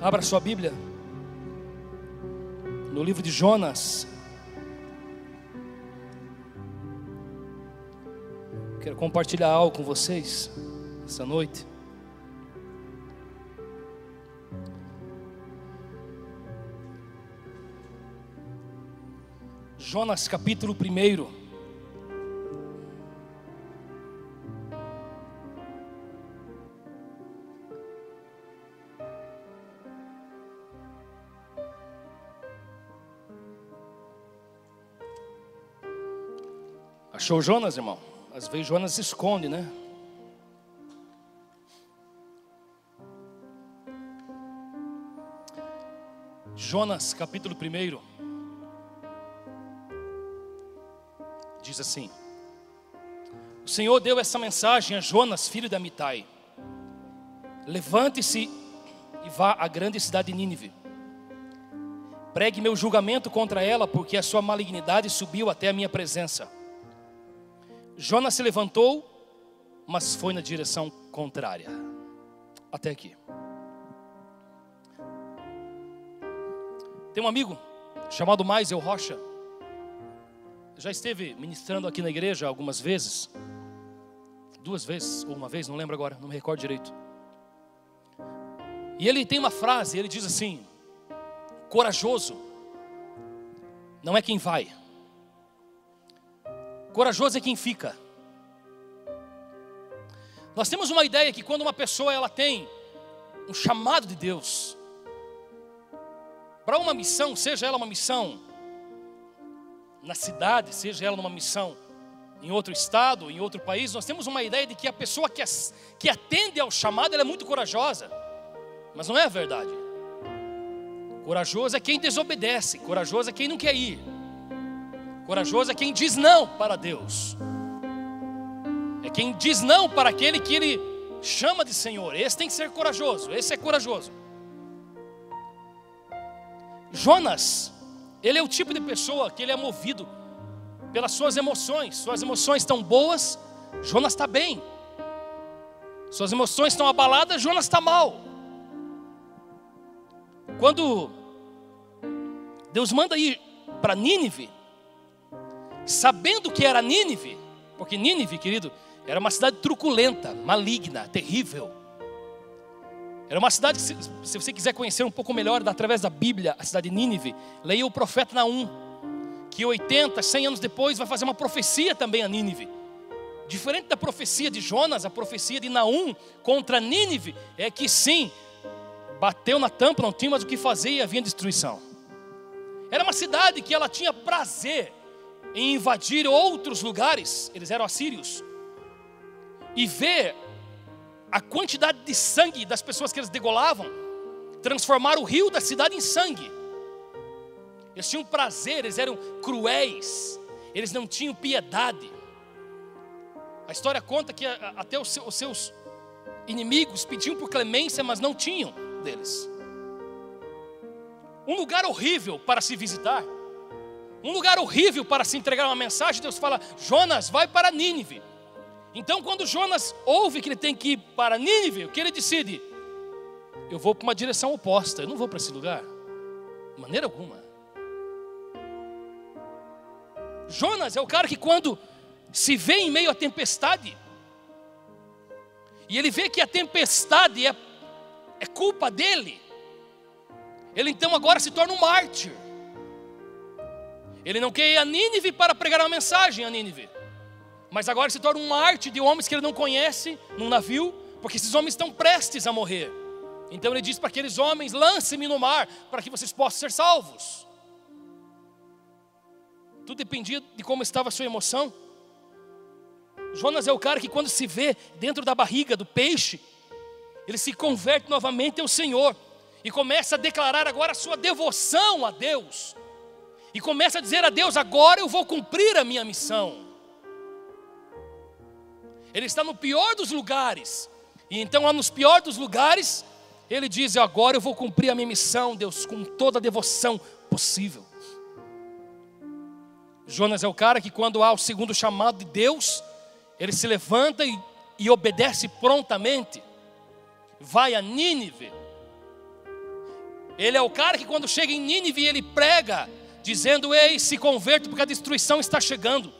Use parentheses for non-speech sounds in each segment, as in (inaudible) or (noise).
Abra sua Bíblia no livro de Jonas. Quero compartilhar algo com vocês essa noite. Jonas capítulo 1. Achou Jonas, irmão? Às vezes Jonas se esconde, né? Jonas, capítulo 1. Diz assim: O Senhor deu essa mensagem a Jonas, filho de Amitai: Levante-se e vá à grande cidade de Nínive. Pregue meu julgamento contra ela, porque a sua malignidade subiu até a minha presença. Jonas se levantou, mas foi na direção contrária. Até aqui. Tem um amigo chamado Maisel Rocha. Já esteve ministrando aqui na igreja algumas vezes. Duas vezes, ou uma vez, não lembro agora, não me recordo direito. E ele tem uma frase, ele diz assim: Corajoso não é quem vai, Corajoso é quem fica. Nós temos uma ideia que quando uma pessoa ela tem um chamado de Deus para uma missão, seja ela uma missão na cidade, seja ela uma missão em outro estado, em outro país, nós temos uma ideia de que a pessoa que, que atende ao chamado é muito corajosa, mas não é a verdade. Corajoso é quem desobedece, corajoso é quem não quer ir. Corajoso é quem diz não para Deus. É quem diz não para aquele que ele chama de Senhor. Esse tem que ser corajoso. Esse é corajoso. Jonas, ele é o tipo de pessoa que ele é movido pelas suas emoções. Suas emoções estão boas, Jonas está bem. Suas emoções estão abaladas, Jonas está mal. Quando Deus manda ir para Nínive, sabendo que era Nínive, porque Nínive, querido, era uma cidade truculenta, maligna, terrível. Era uma cidade, se, se você quiser conhecer um pouco melhor através da Bíblia, a cidade de Nínive, leia o profeta Naum, que 80, 100 anos depois vai fazer uma profecia também a Nínive. Diferente da profecia de Jonas, a profecia de Naum contra Nínive é que sim, bateu na tampa, não tinha mais o que fazer e havia destruição. Era uma cidade que ela tinha prazer em invadir outros lugares, eles eram assírios, e ver a quantidade de sangue das pessoas que eles degolavam, transformar o rio da cidade em sangue. Eles tinham prazer, eles eram cruéis, eles não tinham piedade. A história conta que até os seus inimigos pediam por clemência, mas não tinham deles. Um lugar horrível para se visitar um lugar horrível para se entregar uma mensagem, Deus fala: Jonas, vai para Nínive. Então, quando Jonas ouve que ele tem que ir para Nínive, o que ele decide? Eu vou para uma direção oposta, eu não vou para esse lugar, de maneira alguma. Jonas é o cara que, quando se vê em meio à tempestade, e ele vê que a tempestade é, é culpa dele, ele então agora se torna um mártir. Ele não quer ir a Nínive para pregar uma mensagem a Nínive. Mas agora se torna um arte de homens que ele não conhece num navio, porque esses homens estão prestes a morrer. Então ele diz para aqueles homens: lance-me no mar, para que vocês possam ser salvos. Tudo dependia de como estava a sua emoção. Jonas é o cara que, quando se vê dentro da barriga do peixe, ele se converte novamente ao Senhor e começa a declarar agora a sua devoção a Deus e começa a dizer a Deus: agora eu vou cumprir a minha missão. Ele está no pior dos lugares, e então lá nos piores dos lugares, ele diz: agora eu vou cumprir a minha missão, Deus, com toda a devoção possível. Jonas é o cara que, quando há o segundo chamado de Deus, ele se levanta e, e obedece prontamente, vai a Nínive. Ele é o cara que quando chega em Nínive ele prega, dizendo: Ei, se converte porque a destruição está chegando.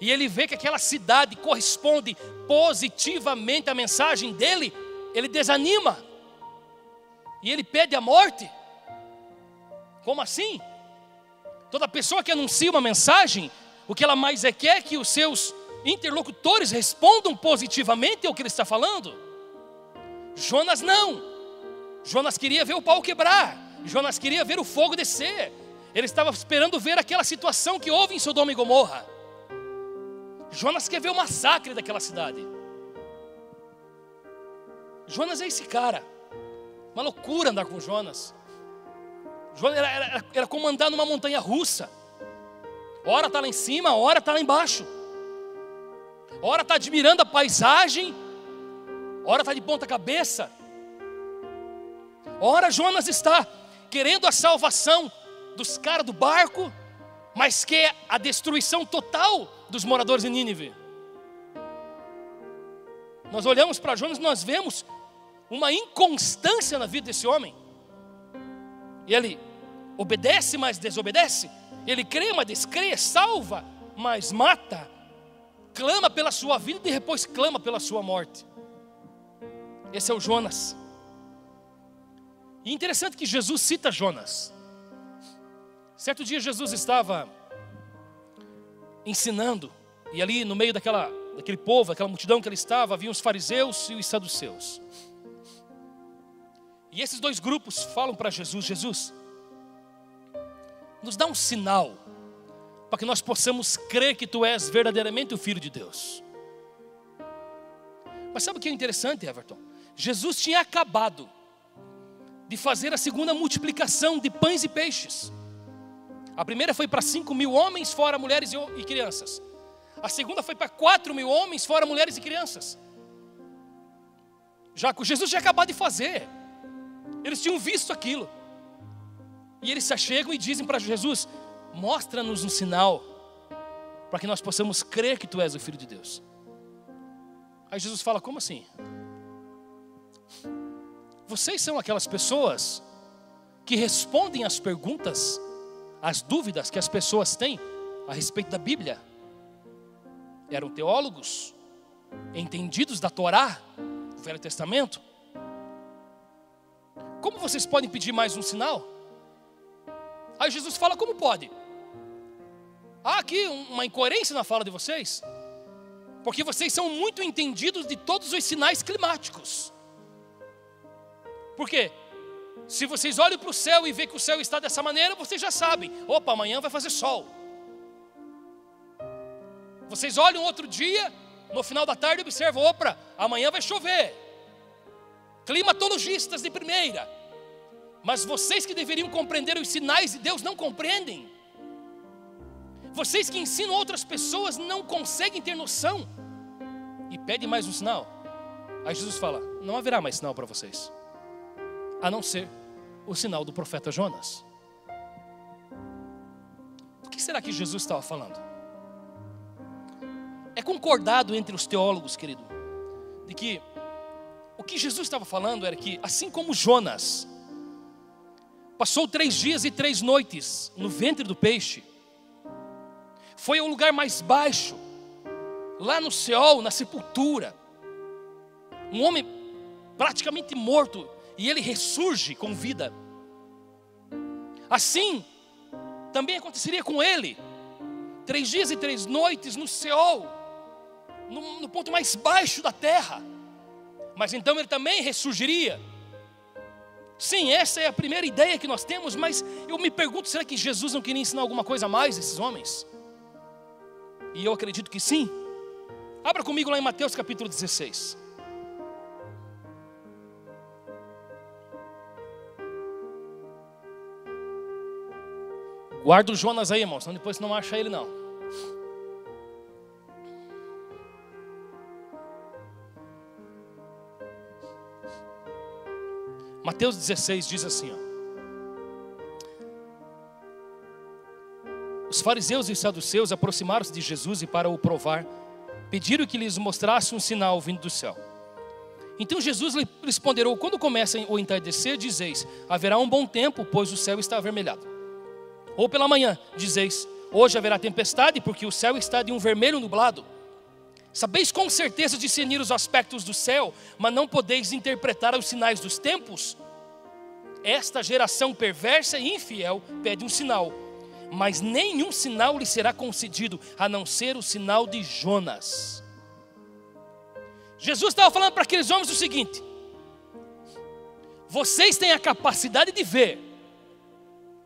E ele vê que aquela cidade corresponde positivamente à mensagem dele, ele desanima. E ele pede a morte. Como assim? Toda pessoa que anuncia uma mensagem, o que ela mais é quer é que os seus interlocutores respondam positivamente ao que ele está falando. Jonas não. Jonas queria ver o pau quebrar. Jonas queria ver o fogo descer. Ele estava esperando ver aquela situação que houve em Sodoma e Gomorra. Jonas quer ver o massacre daquela cidade. Jonas é esse cara. Uma loucura andar com Jonas. Jonas era, era, era como andar numa montanha russa. Hora está lá em cima, hora está lá embaixo. Hora está admirando a paisagem, hora está de ponta cabeça. Ora, Jonas está querendo a salvação dos caras do barco, mas quer a destruição total dos moradores de Nínive. Nós olhamos para Jonas e nós vemos uma inconstância na vida desse homem. E ele obedece, mas desobedece. Ele crê, mas descrê, salva, mas mata. Clama pela sua vida e depois clama pela sua morte. Esse é o Jonas. E interessante que Jesus cita Jonas. Certo dia Jesus estava ensinando, e ali no meio daquela, daquele povo, daquela multidão que ele estava, havia os fariseus e os saduceus. E esses dois grupos falam para Jesus: Jesus, nos dá um sinal para que nós possamos crer que tu és verdadeiramente o Filho de Deus. Mas sabe o que é interessante, Everton? Jesus tinha acabado de fazer a segunda multiplicação de pães e peixes. A primeira foi para 5 mil homens, fora mulheres e crianças. A segunda foi para 4 mil homens, fora mulheres e crianças. Já que Jesus tinha acabado de fazer. Eles tinham visto aquilo. E eles se achegam e dizem para Jesus: Mostra-nos um sinal, para que nós possamos crer que tu és o Filho de Deus. Aí Jesus fala: Como assim? Vocês são aquelas pessoas que respondem às perguntas, às dúvidas que as pessoas têm a respeito da Bíblia. Eram teólogos, entendidos da Torá, do Velho Testamento. Como vocês podem pedir mais um sinal? Aí Jesus fala: como pode? Há aqui uma incoerência na fala de vocês, porque vocês são muito entendidos de todos os sinais climáticos. Por quê? Se vocês olham para o céu e vê que o céu está dessa maneira, vocês já sabem: opa, amanhã vai fazer sol. Vocês olham outro dia, no final da tarde, observam: opa, amanhã vai chover. Climatologistas de primeira. Mas vocês que deveriam compreender os sinais de Deus não compreendem. Vocês que ensinam outras pessoas não conseguem ter noção. E pedem mais um sinal. Aí Jesus fala: Não haverá mais sinal para vocês, a não ser o sinal do profeta Jonas. O que será que Jesus estava falando? É concordado entre os teólogos, querido, de que o que Jesus estava falando era que, assim como Jonas passou três dias e três noites no ventre do peixe, foi ao lugar mais baixo, lá no céu, na sepultura, um homem praticamente morto, e ele ressurge com vida. Assim, também aconteceria com ele, três dias e três noites no céu, no, no ponto mais baixo da terra, mas então ele também ressurgiria. Sim, essa é a primeira ideia que nós temos, mas eu me pergunto: será que Jesus não queria ensinar alguma coisa a mais a esses homens? E eu acredito que sim. Abra comigo lá em Mateus capítulo 16. Guarda o Jonas aí, irmãos, senão depois não acha ele não. Mateus 16 diz assim: ó, Os fariseus e os saduceus aproximaram-se de Jesus e, para o provar, pediram que lhes mostrasse um sinal vindo do céu. Então Jesus lhe responderou: Quando começa o entardecer, dizeis: Haverá um bom tempo, pois o céu está avermelhado. Ou pela manhã, dizeis: Hoje haverá tempestade, porque o céu está de um vermelho nublado. Sabeis com certeza discernir os aspectos do céu, mas não podeis interpretar os sinais dos tempos? Esta geração perversa e infiel pede um sinal, mas nenhum sinal lhe será concedido, a não ser o sinal de Jonas. Jesus estava falando para aqueles homens o seguinte: vocês têm a capacidade de ver,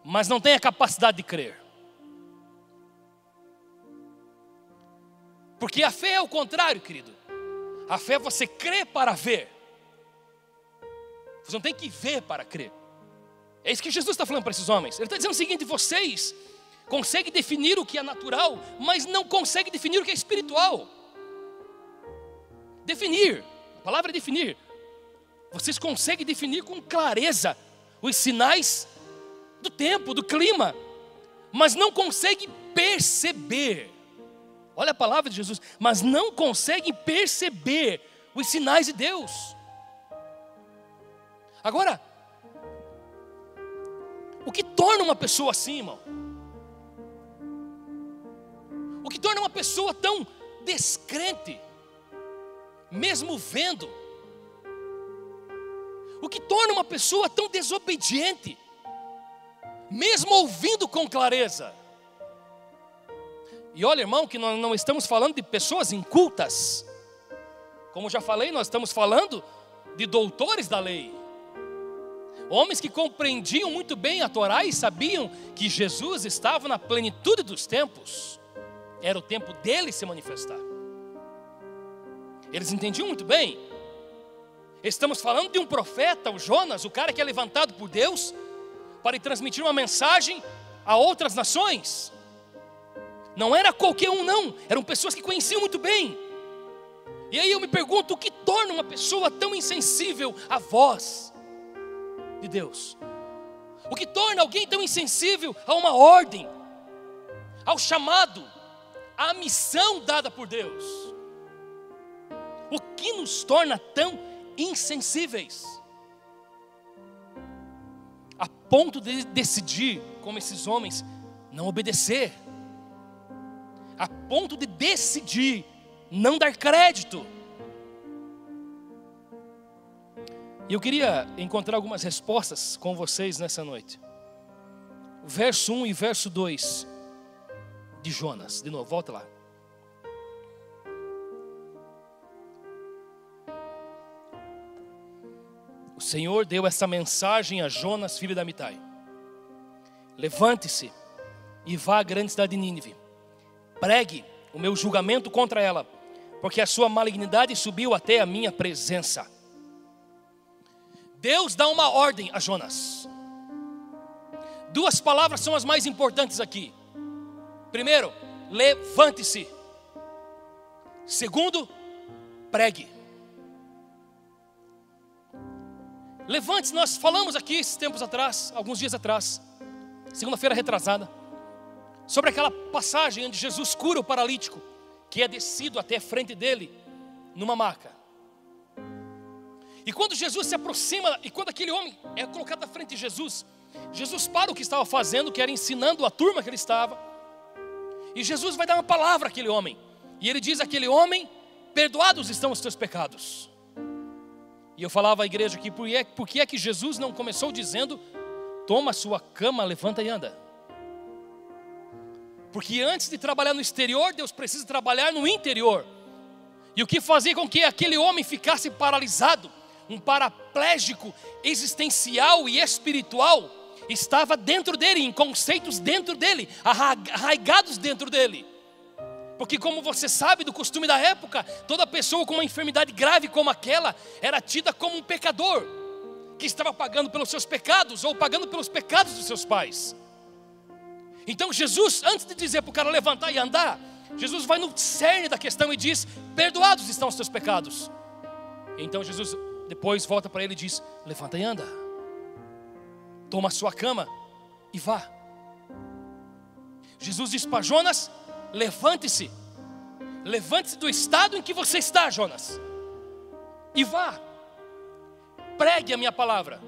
mas não têm a capacidade de crer. Porque a fé é o contrário, querido. A fé é você crer para ver. Você não tem que ver para crer. É isso que Jesus está falando para esses homens. Ele está dizendo o seguinte: vocês conseguem definir o que é natural, mas não conseguem definir o que é espiritual. Definir, a palavra é definir. Vocês conseguem definir com clareza os sinais do tempo, do clima, mas não conseguem perceber Olha a palavra de Jesus, mas não conseguem perceber os sinais de Deus. Agora, o que torna uma pessoa assim, irmão? O que torna uma pessoa tão descrente, mesmo vendo? O que torna uma pessoa tão desobediente, mesmo ouvindo com clareza? E olha, irmão, que nós não estamos falando de pessoas incultas. Como já falei, nós estamos falando de doutores da lei. Homens que compreendiam muito bem a Torá e sabiam que Jesus estava na plenitude dos tempos. Era o tempo dele se manifestar. Eles entendiam muito bem. Estamos falando de um profeta, o Jonas, o cara que é levantado por Deus para transmitir uma mensagem a outras nações. Não era qualquer um, não. Eram pessoas que conheciam muito bem. E aí eu me pergunto: o que torna uma pessoa tão insensível à voz de Deus? O que torna alguém tão insensível a uma ordem, ao chamado, à missão dada por Deus? O que nos torna tão insensíveis? A ponto de decidir, como esses homens, não obedecer a ponto de decidir não dar crédito. E eu queria encontrar algumas respostas com vocês nessa noite. Verso 1 e verso 2 de Jonas. De novo, volta lá. Senhor deu essa mensagem a Jonas, filho da Mitai. Levante-se e vá à grande cidade de Nínive pregue o meu julgamento contra ela, porque a sua malignidade subiu até a minha presença. Deus dá uma ordem a Jonas. Duas palavras são as mais importantes aqui. Primeiro, levante-se. Segundo, pregue. Levante-se, nós falamos aqui esses tempos atrás, alguns dias atrás, segunda-feira retrasada sobre aquela passagem onde Jesus cura o paralítico, que é descido até a frente dele, numa maca. E quando Jesus se aproxima, e quando aquele homem é colocado à frente de Jesus, Jesus para o que estava fazendo, que era ensinando a turma que ele estava, e Jesus vai dar uma palavra àquele homem, e ele diz àquele homem: Perdoados estão os teus pecados. E eu falava à igreja aqui, por que, é, por que é que Jesus não começou dizendo: Toma sua cama, levanta e anda? Porque antes de trabalhar no exterior, Deus precisa trabalhar no interior. E o que fazia com que aquele homem ficasse paralisado, um paraplégico existencial e espiritual, estava dentro dele, em conceitos dentro dele, arraigados dentro dele. Porque, como você sabe do costume da época, toda pessoa com uma enfermidade grave como aquela era tida como um pecador, que estava pagando pelos seus pecados ou pagando pelos pecados dos seus pais. Então Jesus, antes de dizer para o cara levantar e andar, Jesus vai no cerne da questão e diz: Perdoados estão os teus pecados. Então Jesus depois volta para ele e diz: Levanta e anda. Toma a sua cama e vá. Jesus diz para Jonas: Levante-se. Levante-se do estado em que você está, Jonas. E vá. pregue a minha palavra.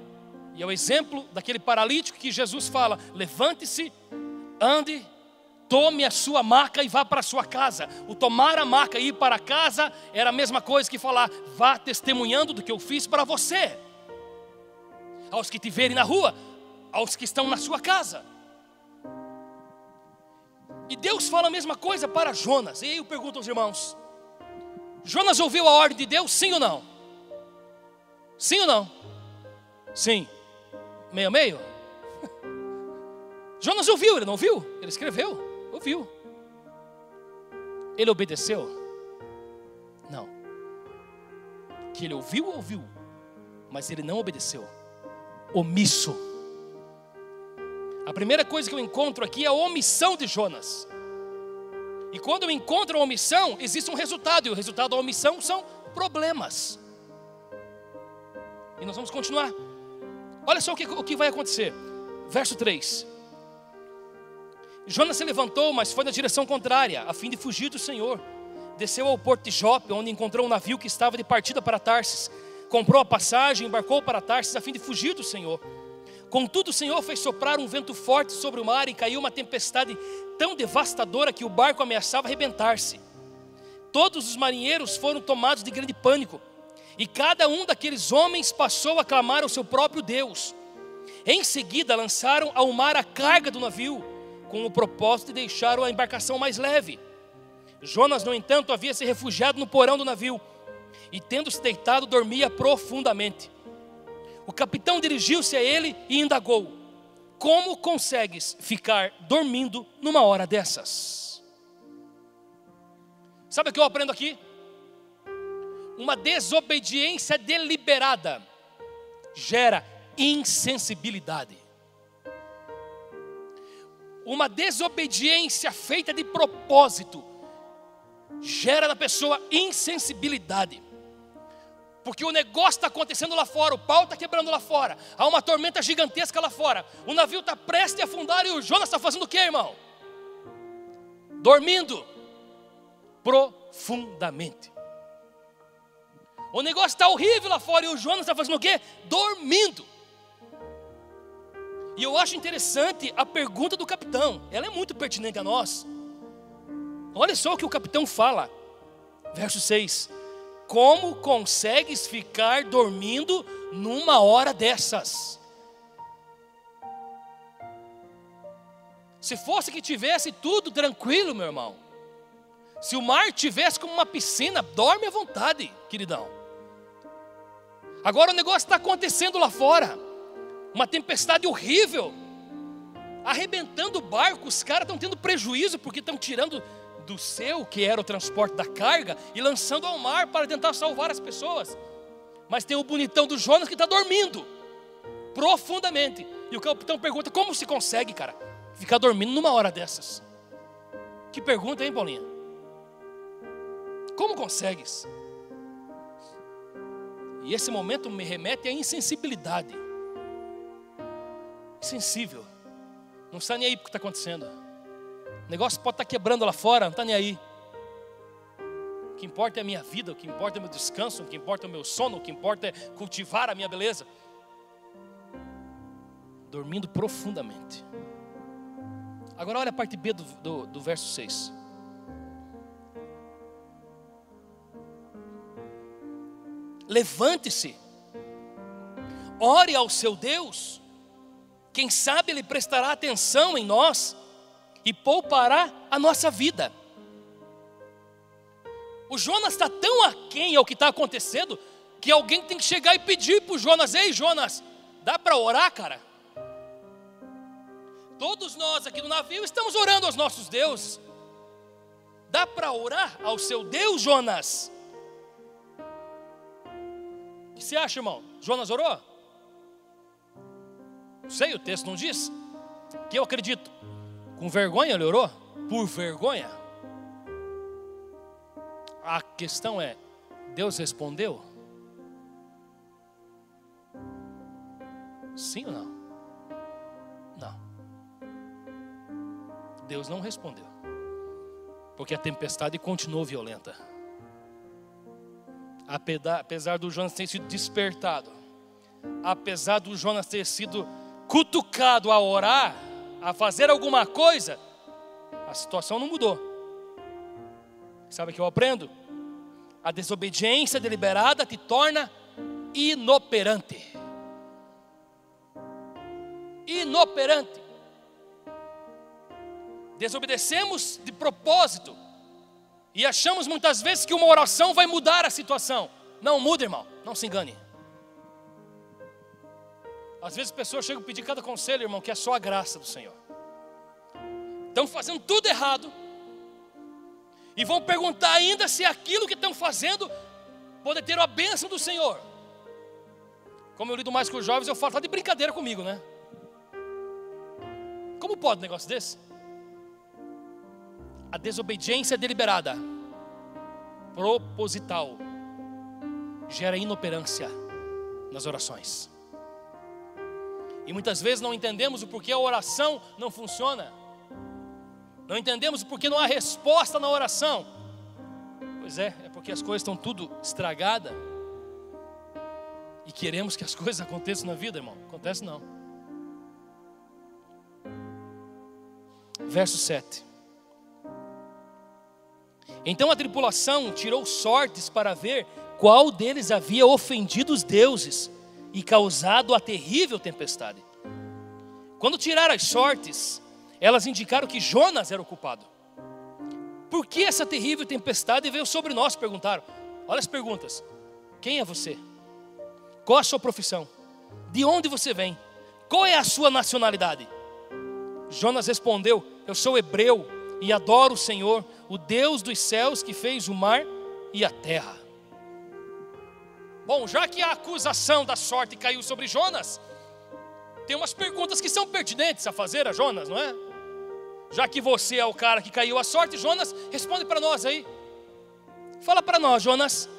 E é o exemplo daquele paralítico que Jesus fala: levante-se, ande, tome a sua maca e vá para a sua casa. O tomar a maca e ir para casa era a mesma coisa que falar: vá testemunhando do que eu fiz para você. Aos que te verem na rua, aos que estão na sua casa. E Deus fala a mesma coisa para Jonas. E aí eu pergunto aos irmãos: Jonas ouviu a ordem de Deus, sim ou não? Sim ou não? Sim. Meio meio? (laughs) Jonas ouviu, ele não ouviu? Ele escreveu, ouviu. Ele obedeceu? Não. Que ele ouviu, ouviu, mas ele não obedeceu. Omisso. A primeira coisa que eu encontro aqui é a omissão de Jonas. E quando eu encontro a omissão, existe um resultado, e o resultado da omissão são problemas. E nós vamos continuar. Olha só o que, o que vai acontecer. Verso 3. Jonas se levantou, mas foi na direção contrária, a fim de fugir do Senhor. Desceu ao porto de Jope, onde encontrou um navio que estava de partida para Tarsis. Comprou a passagem, embarcou para Tarsis a fim de fugir do Senhor. Contudo, o Senhor fez soprar um vento forte sobre o mar e caiu uma tempestade tão devastadora que o barco ameaçava arrebentar-se. Todos os marinheiros foram tomados de grande pânico, e cada um daqueles homens passou a clamar ao seu próprio Deus. Em seguida, lançaram ao mar a carga do navio, com o propósito de deixar a embarcação mais leve. Jonas, no entanto, havia se refugiado no porão do navio, e tendo se deitado, dormia profundamente. O capitão dirigiu-se a ele e indagou: Como consegues ficar dormindo numa hora dessas? Sabe o que eu aprendo aqui? Uma desobediência deliberada gera insensibilidade. Uma desobediência feita de propósito gera na pessoa insensibilidade. Porque o negócio está acontecendo lá fora, o pau está quebrando lá fora, há uma tormenta gigantesca lá fora, o navio está prestes a afundar e o Jonas está fazendo o que, irmão? Dormindo profundamente. O negócio está horrível lá fora e o Jonas está fazendo o quê? Dormindo. E eu acho interessante a pergunta do capitão, ela é muito pertinente a nós. Olha só o que o capitão fala, verso 6: como consegues ficar dormindo numa hora dessas? Se fosse que tivesse tudo tranquilo, meu irmão. Se o mar tivesse como uma piscina, dorme à vontade, queridão. Agora o negócio está acontecendo lá fora. Uma tempestade horrível. Arrebentando o barco, os caras estão tendo prejuízo porque estão tirando do seu, que era o transporte da carga, e lançando ao mar para tentar salvar as pessoas. Mas tem o bonitão do Jonas que está dormindo profundamente. E o capitão pergunta: como se consegue, cara, ficar dormindo numa hora dessas? Que pergunta, hein, Paulinha? Como consegues? E esse momento me remete à insensibilidade. Sensível. Não está nem aí o que está acontecendo. O negócio pode estar quebrando lá fora, não está nem aí. O que importa é a minha vida, o que importa é o meu descanso, o que importa é o meu sono, o que importa é cultivar a minha beleza. Dormindo profundamente. Agora olha a parte B do, do, do verso 6. Levante-se, ore ao seu Deus, quem sabe Ele prestará atenção em nós e poupará a nossa vida. O Jonas está tão aquém ao que está acontecendo que alguém tem que chegar e pedir para o Jonas: Ei, Jonas, dá para orar, cara? Todos nós aqui no navio estamos orando aos nossos deuses. Dá para orar ao seu Deus, Jonas? O que você acha, irmão? Jonas orou? Não sei, o texto não diz. Que eu acredito. Com vergonha ele orou? Por vergonha? A questão é: Deus respondeu? Sim ou não? Não. Deus não respondeu. Porque a tempestade continuou violenta. Apesar do Jonas ter sido despertado, apesar do Jonas ter sido cutucado a orar, a fazer alguma coisa, a situação não mudou. Sabe o que eu aprendo? A desobediência deliberada te torna inoperante. Inoperante. Desobedecemos de propósito e achamos muitas vezes que uma oração vai mudar a situação. Não muda, irmão, não se engane. Às vezes pessoas chegam a pedir cada conselho, irmão, que é só a graça do Senhor. Estão fazendo tudo errado. E vão perguntar ainda se aquilo que estão fazendo pode ter a bênção do Senhor. Como eu lido mais com os jovens, eu falo, está de brincadeira comigo, né? Como pode um negócio desse? A desobediência deliberada, proposital, gera inoperância nas orações. E muitas vezes não entendemos o porquê a oração não funciona. Não entendemos o porquê não há resposta na oração. Pois é, é porque as coisas estão tudo estragadas. E queremos que as (laughs) coisas aconteçam na vida, irmão. Acontece não. Verso 7. Então a tripulação tirou sortes para ver qual deles havia ofendido os deuses e causado a terrível tempestade. Quando tiraram as sortes, elas indicaram que Jonas era o culpado. Por que essa terrível tempestade veio sobre nós? Perguntaram. Olha as perguntas: Quem é você? Qual a sua profissão? De onde você vem? Qual é a sua nacionalidade? Jonas respondeu: Eu sou hebreu e adoro o Senhor, o Deus dos céus que fez o mar e a terra. Bom, já que a acusação da sorte caiu sobre Jonas, tem umas perguntas que são pertinentes a fazer a Jonas, não é? Já que você é o cara que caiu a sorte, Jonas, responde para nós aí. Fala para nós, Jonas,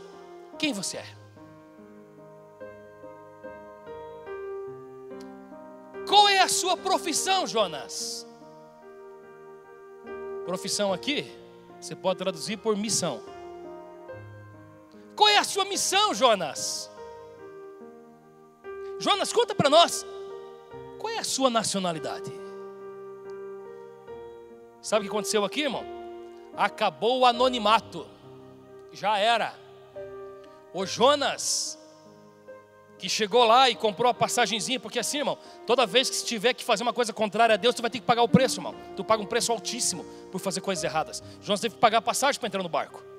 quem você é? Qual é a sua profissão, Jonas? Profissão aqui, você pode traduzir por missão. Qual é a sua missão, Jonas? Jonas, conta para nós. Qual é a sua nacionalidade? Sabe o que aconteceu aqui, irmão? Acabou o anonimato. Já era. O Jonas, que chegou lá e comprou a passagenzinha, porque assim, irmão, toda vez que se tiver que fazer uma coisa contrária a Deus, tu vai ter que pagar o preço, irmão. Tu paga um preço altíssimo por fazer coisas erradas. Jonas teve que pagar a passagem para entrar no barco.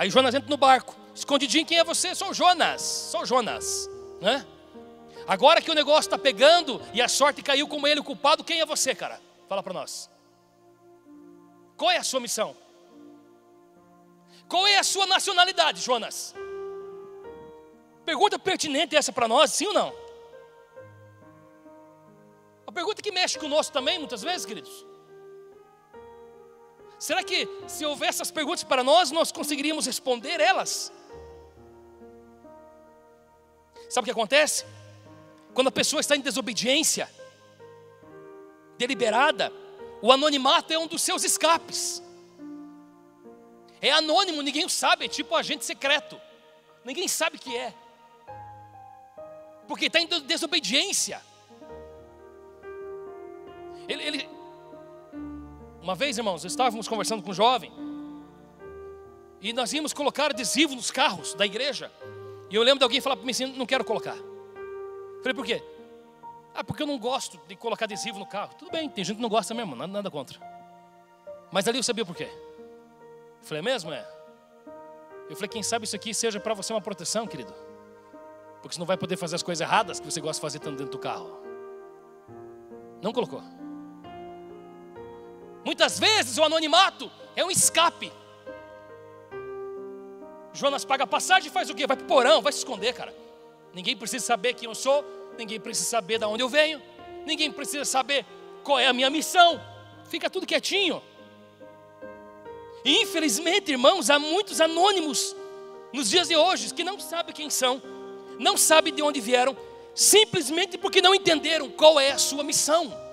Aí Jonas entra no barco, escondidinho, quem é você? Sou Jonas, sou Jonas, né? Agora que o negócio está pegando e a sorte caiu como ele o culpado, quem é você, cara? Fala para nós. Qual é a sua missão? Qual é a sua nacionalidade, Jonas? Pergunta pertinente essa para nós, sim ou não? A pergunta que mexe conosco também, muitas vezes, queridos. Será que se houver essas perguntas para nós, nós conseguiríamos responder elas? Sabe o que acontece? Quando a pessoa está em desobediência, deliberada, o anonimato é um dos seus escapes. É anônimo, ninguém sabe, é tipo agente secreto. Ninguém sabe que é. Porque está em desobediência. Ele, ele, uma vez, irmãos, estávamos conversando com um jovem e nós íamos colocar adesivo nos carros da igreja. E eu lembro de alguém falar para mim assim: não quero colocar. Falei, por quê? Ah, porque eu não gosto de colocar adesivo no carro. Tudo bem, tem gente que não gosta mesmo, nada, nada contra. Mas ali eu sabia por quê. Falei, é mesmo? É. Eu falei, quem sabe isso aqui seja para você uma proteção, querido. Porque você não vai poder fazer as coisas erradas que você gosta de fazer estando dentro do carro. Não colocou. Muitas vezes o anonimato é um escape. Jonas paga a passagem e faz o quê? Vai para o porão, vai se esconder, cara. Ninguém precisa saber quem eu sou, ninguém precisa saber de onde eu venho, ninguém precisa saber qual é a minha missão. Fica tudo quietinho. Infelizmente, irmãos, há muitos anônimos nos dias de hoje que não sabem quem são, não sabem de onde vieram, simplesmente porque não entenderam qual é a sua missão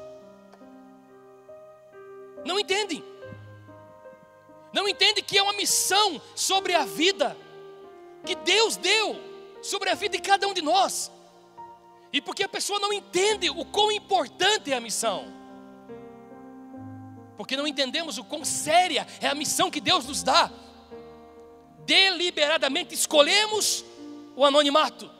não entendem. Não entendem que é uma missão sobre a vida que Deus deu sobre a vida de cada um de nós. E porque a pessoa não entende o quão importante é a missão. Porque não entendemos o quão séria é a missão que Deus nos dá. Deliberadamente escolhemos o anonimato.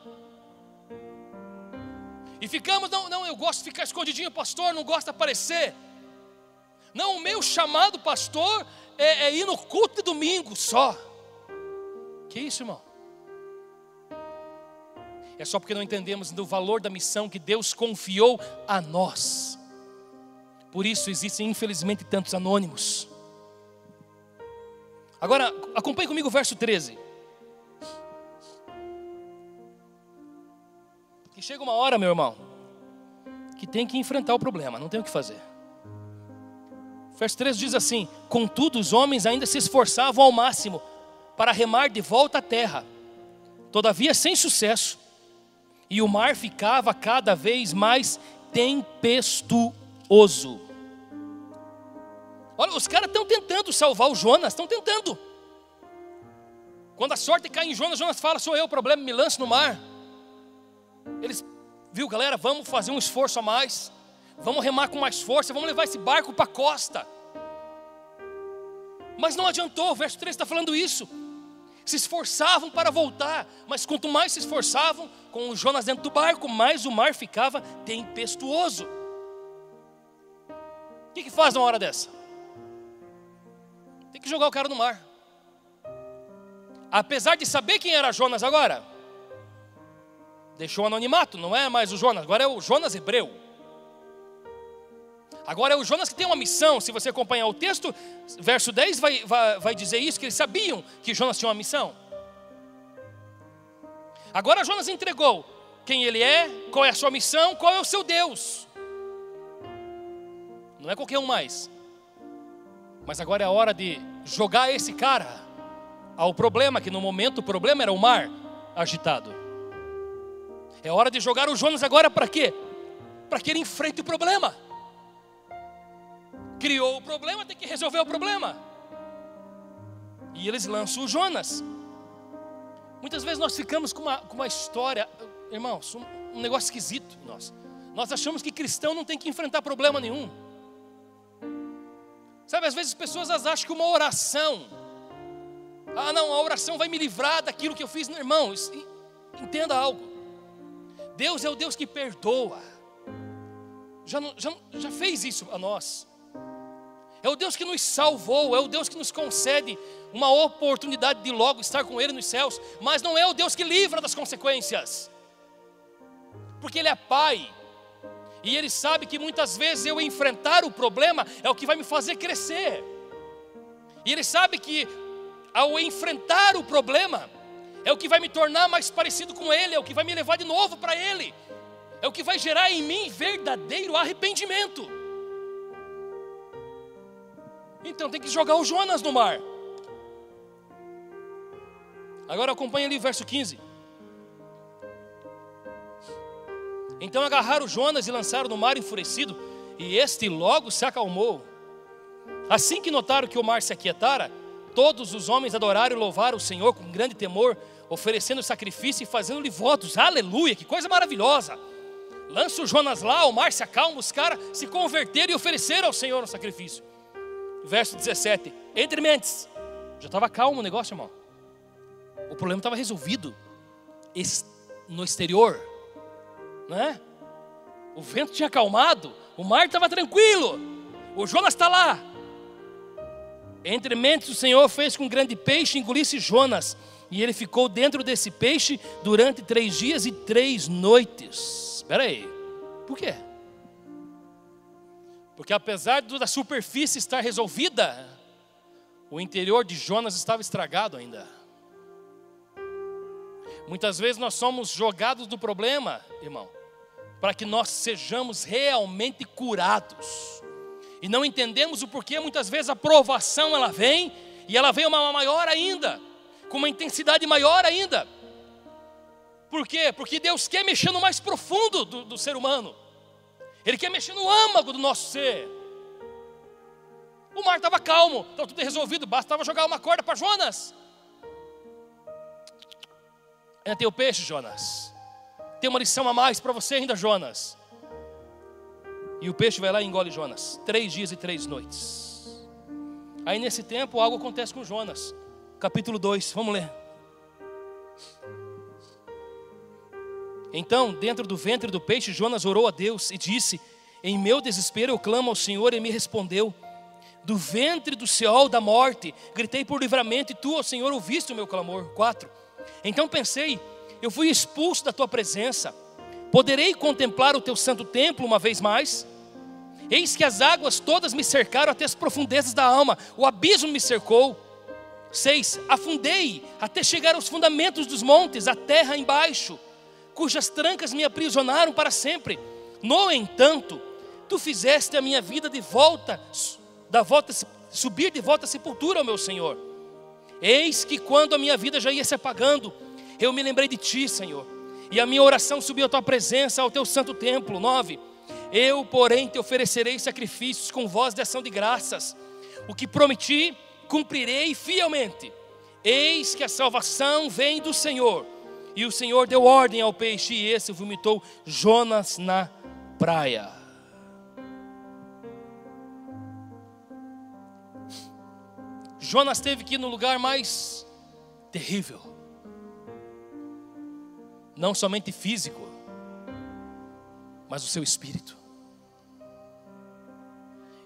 E ficamos, não, não, eu gosto de ficar escondidinho, pastor, não gosto de aparecer. Não, o meu chamado, pastor, é, é ir no culto de domingo só. Que isso, irmão? É só porque não entendemos do valor da missão que Deus confiou a nós. Por isso existem, infelizmente, tantos anônimos. Agora, acompanhe comigo o verso 13. Que chega uma hora, meu irmão, que tem que enfrentar o problema, não tem o que fazer. Verso 13 diz assim: Contudo, os homens ainda se esforçavam ao máximo para remar de volta à terra, todavia sem sucesso, e o mar ficava cada vez mais tempestuoso. Olha, os caras estão tentando salvar o Jonas, estão tentando. Quando a sorte cai em Jonas, Jonas fala: Sou eu o problema, me lance no mar. Eles, viu galera, vamos fazer um esforço a mais, vamos remar com mais força, vamos levar esse barco para a costa. Mas não adiantou, o verso 3 está falando isso se esforçavam para voltar, mas quanto mais se esforçavam, com o Jonas dentro do barco, mais o mar ficava tempestuoso. O que, que faz numa hora dessa? Tem que jogar o cara no mar. Apesar de saber quem era Jonas agora, deixou o anonimato, não é mais o Jonas, agora é o Jonas hebreu. Agora é o Jonas que tem uma missão. Se você acompanhar o texto, verso 10 vai, vai, vai dizer isso: que eles sabiam que Jonas tinha uma missão. Agora Jonas entregou quem ele é, qual é a sua missão, qual é o seu Deus. Não é qualquer um mais. Mas agora é a hora de jogar esse cara ao problema, que no momento o problema era o mar agitado. É hora de jogar o Jonas agora para quê? Para que ele enfrente o problema criou o problema, tem que resolver o problema. E eles lançam o Jonas. Muitas vezes nós ficamos com uma, com uma história, irmãos, um, um negócio esquisito. Nós. nós achamos que cristão não tem que enfrentar problema nenhum. Sabe, às vezes as pessoas acham que uma oração, ah não, a oração vai me livrar daquilo que eu fiz, irmão, entenda algo. Deus é o Deus que perdoa. Já, já, já fez isso a nós. É o Deus que nos salvou, é o Deus que nos concede uma oportunidade de logo estar com Ele nos céus, mas não é o Deus que livra das consequências, porque Ele é Pai, e Ele sabe que muitas vezes eu enfrentar o problema é o que vai me fazer crescer, e Ele sabe que ao enfrentar o problema, é o que vai me tornar mais parecido com Ele, é o que vai me levar de novo para Ele, é o que vai gerar em mim verdadeiro arrependimento. Então tem que jogar o Jonas no mar. Agora acompanha ali o verso 15. Então agarraram Jonas e lançaram no mar enfurecido, e este logo se acalmou. Assim que notaram que o mar se aquietara, todos os homens adoraram e louvaram o Senhor com grande temor, oferecendo sacrifício e fazendo-lhe votos. Aleluia, que coisa maravilhosa! Lança o Jonas lá, o mar se acalma, os caras se converteram e ofereceram ao Senhor o sacrifício verso 17. Entre mentes. Já estava calmo o negócio, irmão. O problema estava resolvido no exterior, né? O vento tinha acalmado, o mar estava tranquilo, o Jonas está lá. Entre mentes, o Senhor fez com um grande peixe engolisse Jonas, e ele ficou dentro desse peixe durante três dias e três noites. Espera aí, por quê? Porque apesar da superfície estar resolvida, o interior de Jonas estava estragado ainda. Muitas vezes nós somos jogados do problema, irmão, para que nós sejamos realmente curados. E não entendemos o porquê muitas vezes a provação ela vem e ela vem uma maior ainda, com uma intensidade maior ainda. Por quê? Porque Deus quer mexer no mais profundo do, do ser humano. Ele quer mexer no âmago do nosso ser. O mar estava calmo, estava tudo resolvido, bastava jogar uma corda para Jonas. Ainda tem o peixe, Jonas. Tem uma lição a mais para você ainda, Jonas. E o peixe vai lá e engole Jonas. Três dias e três noites. Aí nesse tempo algo acontece com Jonas. Capítulo 2, vamos ler. Então, dentro do ventre do peixe, Jonas orou a Deus e disse: Em meu desespero eu clamo ao Senhor e me respondeu. Do ventre do Seol da morte, gritei por livramento, e tu, ó Senhor, ouviste o meu clamor. 4. Então pensei: Eu fui expulso da tua presença. Poderei contemplar o teu santo templo uma vez mais? Eis que as águas todas me cercaram até as profundezas da alma, o abismo me cercou. 6. Afundei até chegar aos fundamentos dos montes, a terra embaixo cujas trancas me aprisionaram para sempre. No entanto, tu fizeste a minha vida de volta, da volta subir de volta à sepultura, meu Senhor. Eis que quando a minha vida já ia se apagando, eu me lembrei de ti, Senhor. E a minha oração subiu à tua presença, ao teu santo templo. 9. Eu, porém, te oferecerei sacrifícios com voz de ação de graças. O que prometi, cumprirei fielmente. Eis que a salvação vem do Senhor e o Senhor deu ordem ao peixe, e esse vomitou Jonas na praia. Jonas teve que ir no lugar mais terrível, não somente físico, mas o seu espírito.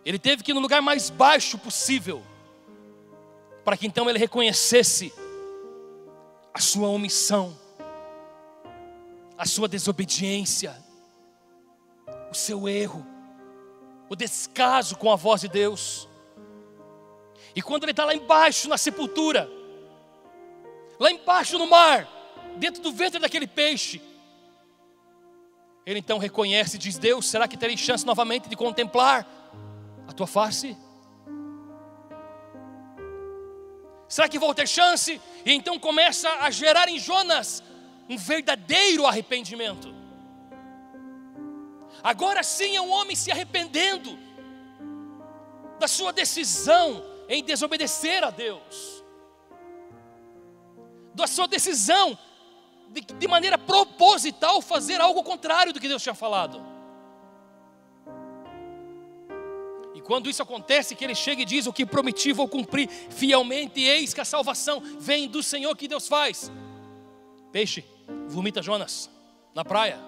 Ele teve que ir no lugar mais baixo possível, para que então ele reconhecesse a sua omissão, a sua desobediência, o seu erro, o descaso com a voz de Deus. E quando ele está lá embaixo na sepultura, lá embaixo no mar, dentro do ventre daquele peixe, ele então reconhece e diz: Deus, será que terei chance novamente de contemplar a tua face? Será que vou ter chance? E então começa a gerar em Jonas um verdadeiro arrependimento. Agora sim é um homem se arrependendo da sua decisão em desobedecer a Deus, da sua decisão de, de maneira proposital fazer algo contrário do que Deus tinha falado. E quando isso acontece, que ele chega e diz: O que prometi vou cumprir fielmente, eis que a salvação vem do Senhor que Deus faz. Peixe, vomita Jonas na praia.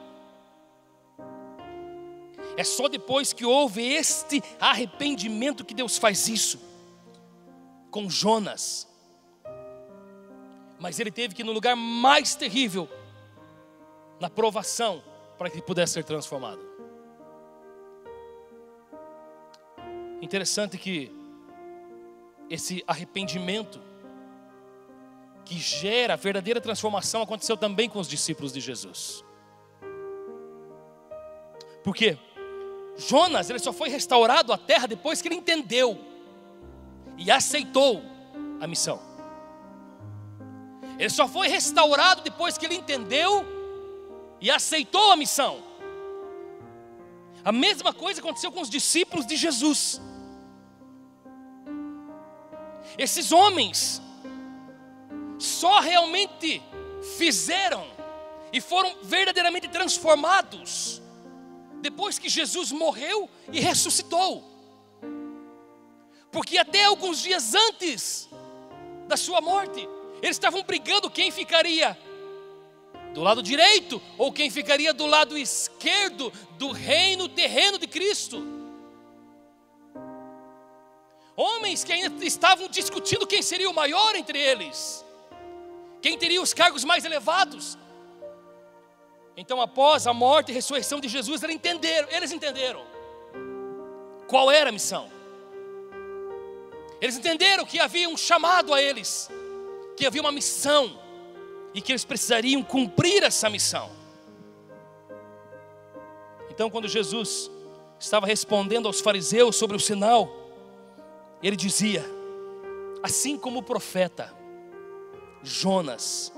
É só depois que houve este arrependimento que Deus faz isso com Jonas. Mas ele teve que ir no lugar mais terrível, na provação, para que ele pudesse ser transformado. Interessante que esse arrependimento que gera verdadeira transformação aconteceu também com os discípulos de Jesus. Por quê? Jonas, ele só foi restaurado à terra depois que ele entendeu e aceitou a missão. Ele só foi restaurado depois que ele entendeu e aceitou a missão. A mesma coisa aconteceu com os discípulos de Jesus. Esses homens só realmente fizeram e foram verdadeiramente transformados depois que Jesus morreu e ressuscitou. Porque até alguns dias antes da sua morte, eles estavam brigando quem ficaria do lado direito ou quem ficaria do lado esquerdo do reino terreno de Cristo. Homens que ainda estavam discutindo quem seria o maior entre eles quem teria os cargos mais elevados. Então, após a morte e ressurreição de Jesus, eles entenderam, eles entenderam qual era a missão. Eles entenderam que havia um chamado a eles, que havia uma missão e que eles precisariam cumprir essa missão. Então, quando Jesus estava respondendo aos fariseus sobre o sinal, ele dizia: assim como o profeta Jonas,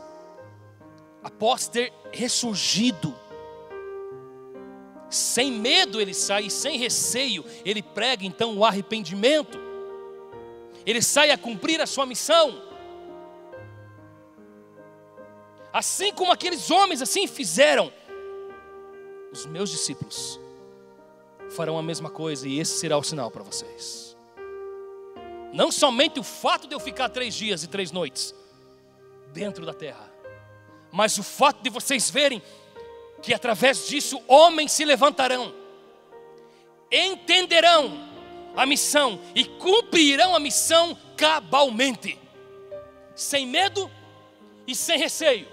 após ter ressurgido, sem medo ele sai, sem receio, ele prega então o arrependimento, ele sai a cumprir a sua missão. Assim como aqueles homens assim fizeram, os meus discípulos farão a mesma coisa e esse será o sinal para vocês. Não somente o fato de eu ficar três dias e três noites dentro da terra, mas o fato de vocês verem que através disso homens se levantarão, entenderão a missão e cumprirão a missão cabalmente, sem medo e sem receio.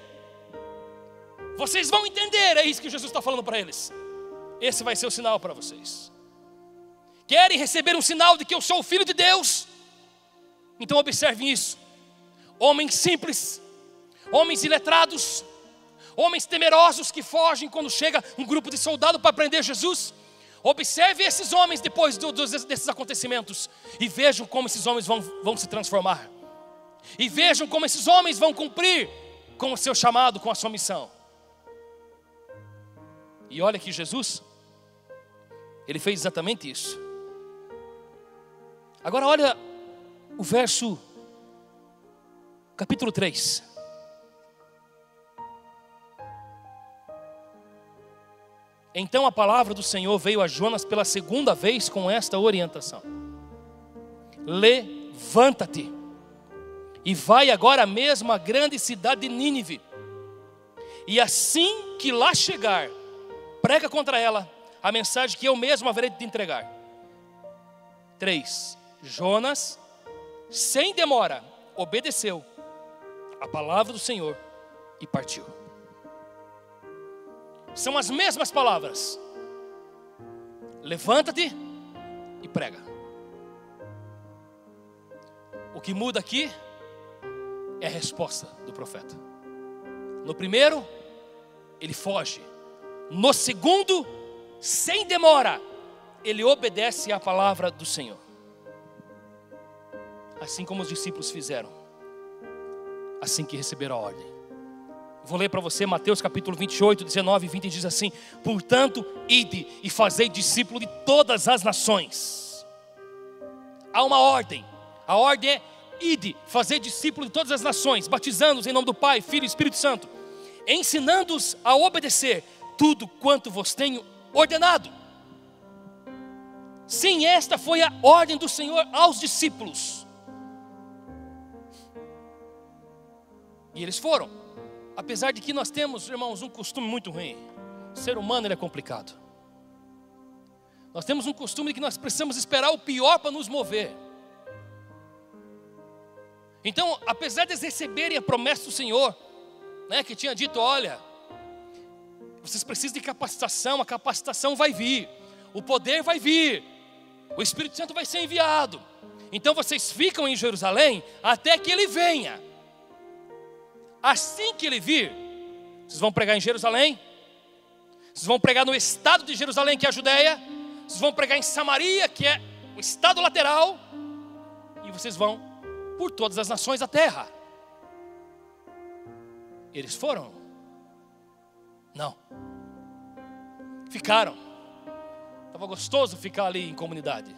Vocês vão entender, é isso que Jesus está falando para eles. Esse vai ser o sinal para vocês. Querem receber um sinal de que eu sou o Filho de Deus? Então observem isso. Homens simples, homens iletrados, homens temerosos que fogem quando chega um grupo de soldados para prender Jesus. Observe esses homens depois do, dos, desses acontecimentos e vejam como esses homens vão, vão se transformar. E vejam como esses homens vão cumprir com o seu chamado, com a sua missão. E olha que Jesus, ele fez exatamente isso. Agora olha o verso, capítulo 3. Então a palavra do Senhor veio a Jonas pela segunda vez com esta orientação: Levanta-te e vai agora mesmo à grande cidade de Nínive. E assim que lá chegar, prega contra ela a mensagem que eu mesmo haverei de te entregar. 3. Jonas, sem demora, obedeceu a palavra do Senhor e partiu. São as mesmas palavras. Levanta-te e prega. O que muda aqui é a resposta do profeta. No primeiro, ele foge. No segundo, sem demora, ele obedece à palavra do Senhor. Assim como os discípulos fizeram, assim que receberam a ordem. Vou ler para você Mateus capítulo 28, 19 e 20 diz assim: Portanto, ide e fazei discípulo de todas as nações. Há uma ordem. A ordem é ide, fazer discípulo de todas as nações, batizando-os em nome do Pai, Filho e Espírito Santo, ensinando-os a obedecer tudo quanto vos tenho ordenado. Sim, esta foi a ordem do Senhor aos discípulos. E eles foram. Apesar de que nós temos, irmãos, um costume muito ruim. O ser humano ele é complicado. Nós temos um costume de que nós precisamos esperar o pior para nos mover. Então, apesar de eles receberem a promessa do Senhor, né, que tinha dito: olha, vocês precisam de capacitação, a capacitação vai vir, o poder vai vir, o Espírito Santo vai ser enviado. Então vocês ficam em Jerusalém até que ele venha. Assim que ele vir, vocês vão pregar em Jerusalém, vocês vão pregar no estado de Jerusalém, que é a Judéia, vocês vão pregar em Samaria, que é o estado lateral, e vocês vão por todas as nações da terra. Eles foram? Não. Ficaram. Estava gostoso ficar ali em comunidade.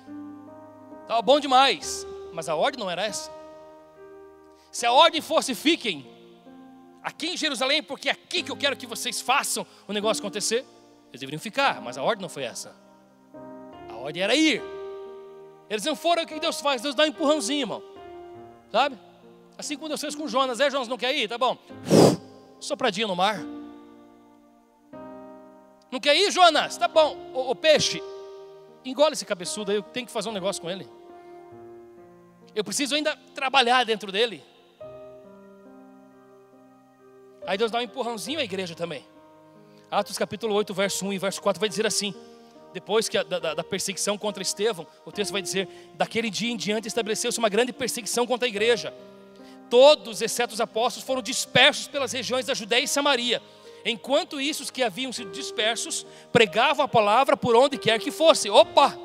Estava bom demais. Mas a ordem não era essa. Se a ordem fosse fiquem, aqui em Jerusalém, porque é aqui que eu quero que vocês façam o negócio acontecer. Eles deveriam ficar, mas a ordem não foi essa. A ordem era ir. Eles não foram, o que Deus faz? Deus dá um empurrãozinho, irmão. Sabe? Assim como Deus fez com Jonas. É, Jonas, não quer ir? Tá bom. Sopradinho no mar. Não quer ir, Jonas? Tá bom. O, o peixe, engole esse cabeçudo aí, eu tenho que fazer um negócio com ele. Eu preciso ainda trabalhar dentro dele. Aí Deus dá um empurrãozinho à igreja também. Atos capítulo 8, verso 1 e verso 4 vai dizer assim: depois que a, da, da, perseguição contra Estevão, o texto vai dizer: daquele dia em diante estabeleceu-se uma grande perseguição contra a igreja. Todos, exceto os apóstolos, foram dispersos pelas regiões da Judéia e Samaria. Enquanto isso, os que haviam sido dispersos pregavam a palavra por onde quer que fosse. Opa!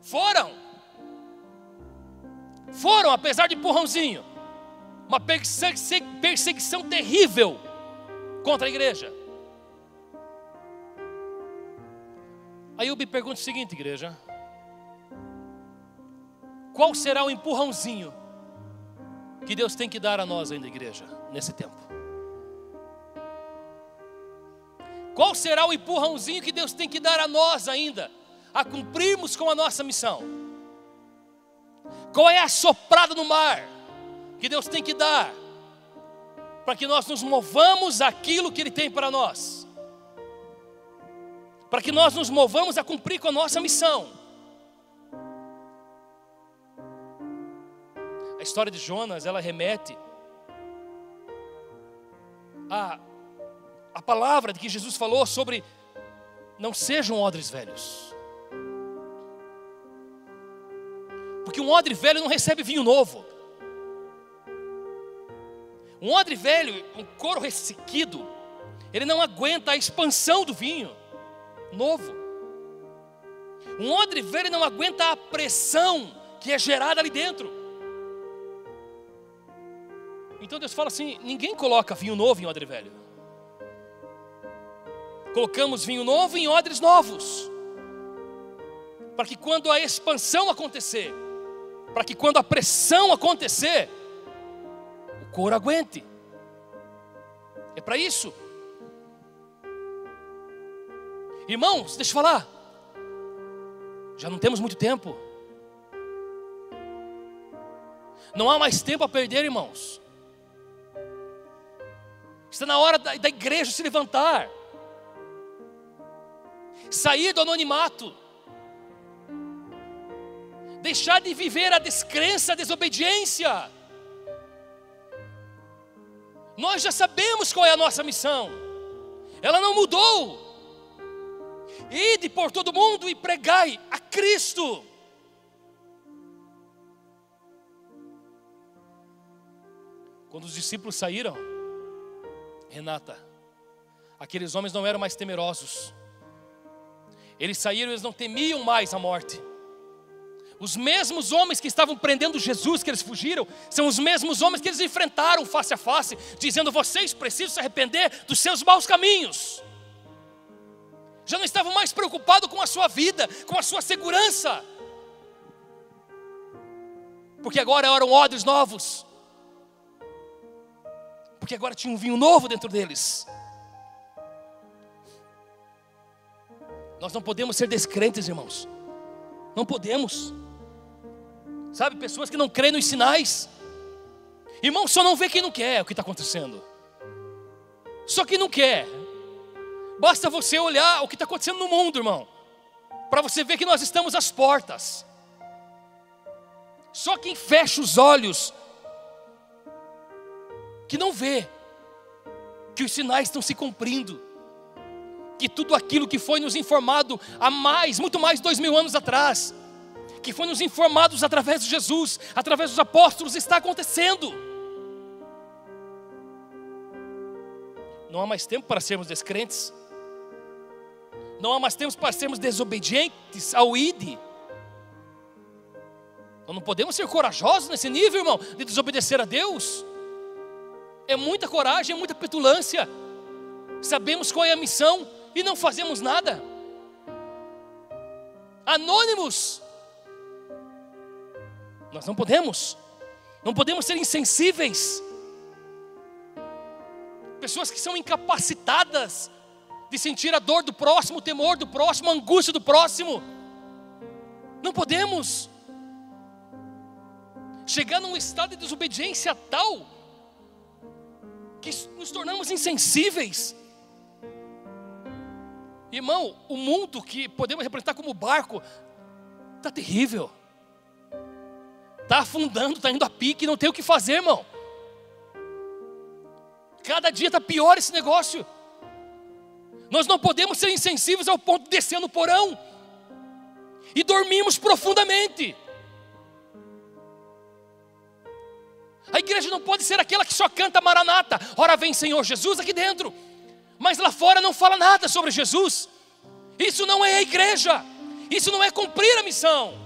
Foram! Foram, apesar de empurrãozinho uma perseguição terrível contra a igreja. Aí eu me pergunto o seguinte, igreja: qual será o empurrãozinho que Deus tem que dar a nós ainda, igreja, nesse tempo? Qual será o empurrãozinho que Deus tem que dar a nós ainda, a cumprirmos com a nossa missão? Qual é a soprada no mar que Deus tem que dar para que nós nos movamos aquilo que Ele tem para nós? Para que nós nos movamos a cumprir com a nossa missão. A história de Jonas, ela remete a a palavra de que Jesus falou sobre não sejam odres velhos. Porque um odre velho não recebe vinho novo. Um odre velho, um couro ressequido, ele não aguenta a expansão do vinho novo. Um odre velho não aguenta a pressão que é gerada ali dentro. Então Deus fala assim: ninguém coloca vinho novo em odre velho. Colocamos vinho novo em odres novos. Para que quando a expansão acontecer, para que quando a pressão acontecer, o couro aguente. É para isso. Irmãos, deixa eu falar. Já não temos muito tempo. Não há mais tempo a perder, irmãos. Está na hora da, da igreja se levantar sair do anonimato, deixar de viver a descrença, a desobediência. Nós já sabemos qual é a nossa missão, ela não mudou. Ide por todo mundo e pregai a Cristo. Quando os discípulos saíram, Renata, aqueles homens não eram mais temerosos. Eles saíram, eles não temiam mais a morte. Os mesmos homens que estavam prendendo Jesus, que eles fugiram, são os mesmos homens que eles enfrentaram face a face, dizendo: vocês precisam se arrepender dos seus maus caminhos. Já não estavam mais preocupados com a sua vida, com a sua segurança, porque agora eram odres novos, porque agora tinha um vinho novo dentro deles. Nós não podemos ser descrentes, irmãos. Não podemos. Sabe, pessoas que não creem nos sinais. Irmão, só não vê quem não quer o que está acontecendo. Só quem não quer. Basta você olhar o que está acontecendo no mundo, irmão. Para você ver que nós estamos às portas. Só quem fecha os olhos, que não vê, que os sinais estão se cumprindo que tudo aquilo que foi nos informado há mais, muito mais de dois mil anos atrás, que foi nos informados através de Jesus, através dos apóstolos, está acontecendo. Não há mais tempo para sermos descrentes, não há mais tempo para sermos desobedientes ao ID. Nós não podemos ser corajosos nesse nível, irmão, de desobedecer a Deus. É muita coragem, é muita petulância. Sabemos qual é a missão, e não fazemos nada. Anônimos. Nós não podemos. Não podemos ser insensíveis. Pessoas que são incapacitadas de sentir a dor do próximo, o temor do próximo, a angústia do próximo. Não podemos. Chegar num estado de desobediência tal que nos tornamos insensíveis. Irmão, o mundo que podemos representar como barco está terrível. Está afundando, está indo a pique, não tem o que fazer, irmão. Cada dia está pior esse negócio. Nós não podemos ser insensíveis ao ponto de descer no porão e dormimos profundamente. A igreja não pode ser aquela que só canta maranata, ora vem Senhor Jesus aqui dentro mas lá fora não fala nada sobre Jesus. Isso não é a igreja, isso não é cumprir a missão.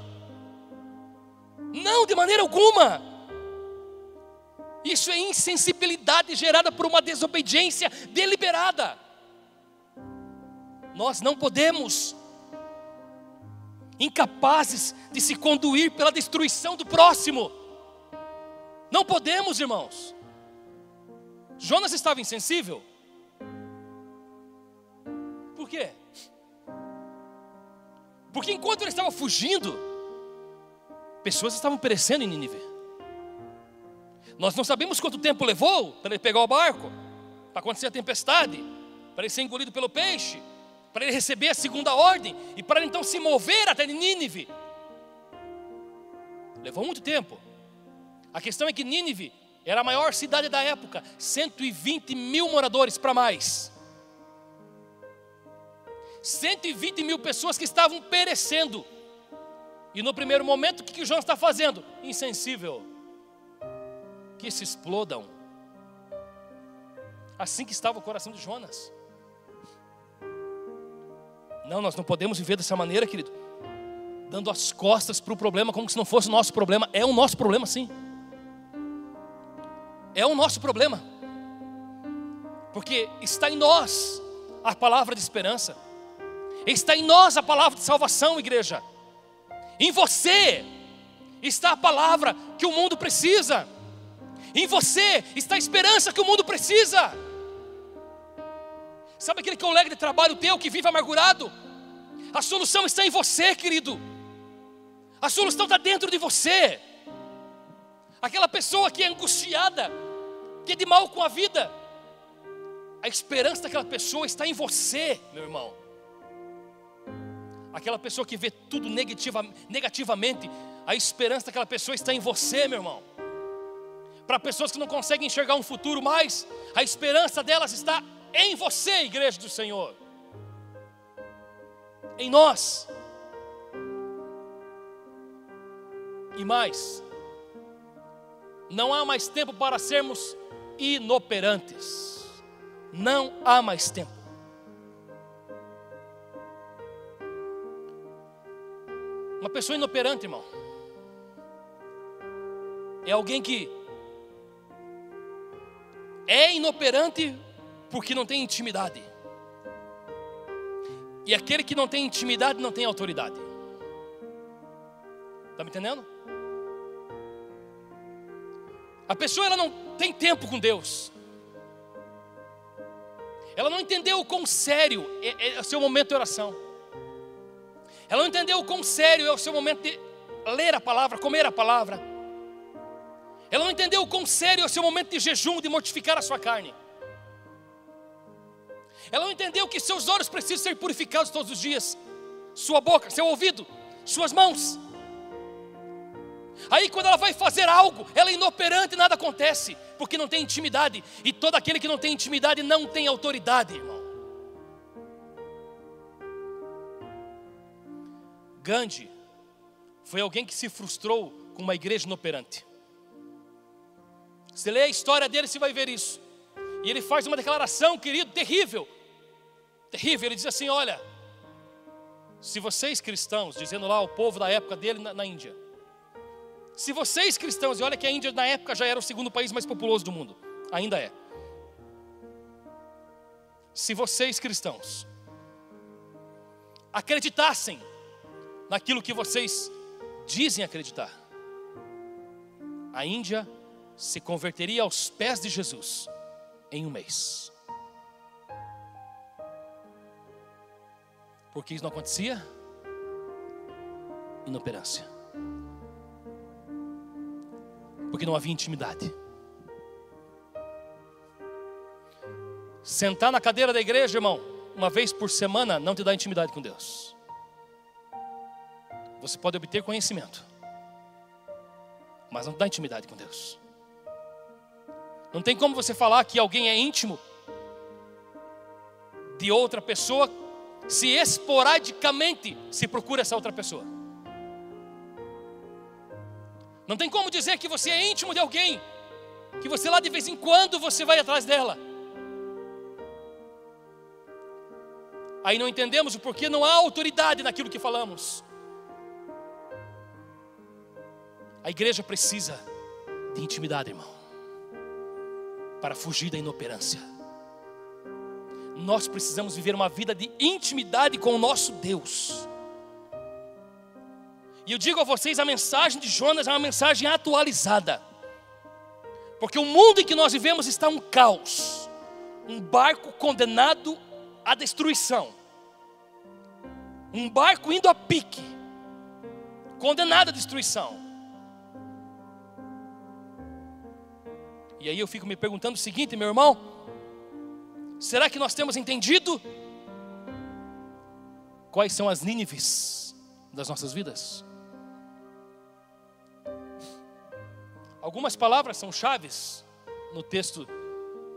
Não, de maneira alguma. Isso é insensibilidade gerada por uma desobediência deliberada. Nós não podemos, incapazes de se conduir pela destruição do próximo. Não podemos, irmãos. Jonas estava insensível? quê? Porque enquanto ele estava fugindo, pessoas estavam perecendo em Nínive. Nós não sabemos quanto tempo levou para ele pegar o barco, para acontecer a tempestade, para ele ser engolido pelo peixe, para ele receber a segunda ordem e para ele então se mover até Nínive. Levou muito tempo. A questão é que Nínive era a maior cidade da época, 120 mil moradores para mais. 120 mil pessoas que estavam perecendo. E no primeiro momento, o que, que João está fazendo? Insensível. Que se explodam. Assim que estava o coração de Jonas. Não, nós não podemos viver dessa maneira, querido. Dando as costas para o problema como se não fosse o nosso problema. É o nosso problema, sim. É o nosso problema. Porque está em nós a palavra de esperança. Está em nós a palavra de salvação, igreja. Em você está a palavra que o mundo precisa. Em você está a esperança que o mundo precisa. Sabe aquele colega de trabalho teu que vive amargurado? A solução está em você, querido. A solução está dentro de você. Aquela pessoa que é angustiada, que é de mal com a vida, a esperança daquela pessoa está em você, meu irmão. Aquela pessoa que vê tudo negativa, negativamente, a esperança daquela pessoa está em você, meu irmão. Para pessoas que não conseguem enxergar um futuro mais, a esperança delas está em você, igreja do Senhor. Em nós. E mais, não há mais tempo para sermos inoperantes. Não há mais tempo. Uma pessoa inoperante, irmão, é alguém que é inoperante porque não tem intimidade. E aquele que não tem intimidade não tem autoridade. Está me entendendo? A pessoa ela não tem tempo com Deus. Ela não entendeu o quão sério é, é o seu momento de oração. Ela não entendeu o quão sério é o seu momento de ler a palavra, comer a palavra. Ela não entendeu o quão sério é o seu momento de jejum, de mortificar a sua carne. Ela não entendeu que seus olhos precisam ser purificados todos os dias, sua boca, seu ouvido, suas mãos. Aí quando ela vai fazer algo, ela é inoperante e nada acontece, porque não tem intimidade. E todo aquele que não tem intimidade não tem autoridade, irmão. Gandhi foi alguém que se frustrou com uma igreja inoperante. Você lê a história dele, você vai ver isso. E ele faz uma declaração, querido, terrível. Terrível. Ele diz assim: Olha, se vocês cristãos, dizendo lá o povo da época dele na, na Índia, se vocês cristãos, e olha que a Índia na época já era o segundo país mais populoso do mundo, ainda é. Se vocês cristãos acreditassem naquilo que vocês dizem acreditar. A Índia se converteria aos pés de Jesus em um mês. Por que isso não acontecia? Inoperância. Porque não havia intimidade. Sentar na cadeira da igreja, irmão, uma vez por semana, não te dá intimidade com Deus. Você pode obter conhecimento, mas não dá intimidade com Deus. Não tem como você falar que alguém é íntimo de outra pessoa se esporadicamente se procura essa outra pessoa. Não tem como dizer que você é íntimo de alguém, que você lá de vez em quando você vai atrás dela. Aí não entendemos o porquê não há autoridade naquilo que falamos. A igreja precisa de intimidade, irmão, para fugir da inoperância. Nós precisamos viver uma vida de intimidade com o nosso Deus. E eu digo a vocês: a mensagem de Jonas é uma mensagem atualizada, porque o mundo em que nós vivemos está um caos, um barco condenado à destruição. Um barco indo a pique, condenado à destruição. E aí eu fico me perguntando o seguinte, meu irmão: será que nós temos entendido quais são as Nínives das nossas vidas? Algumas palavras são chaves no texto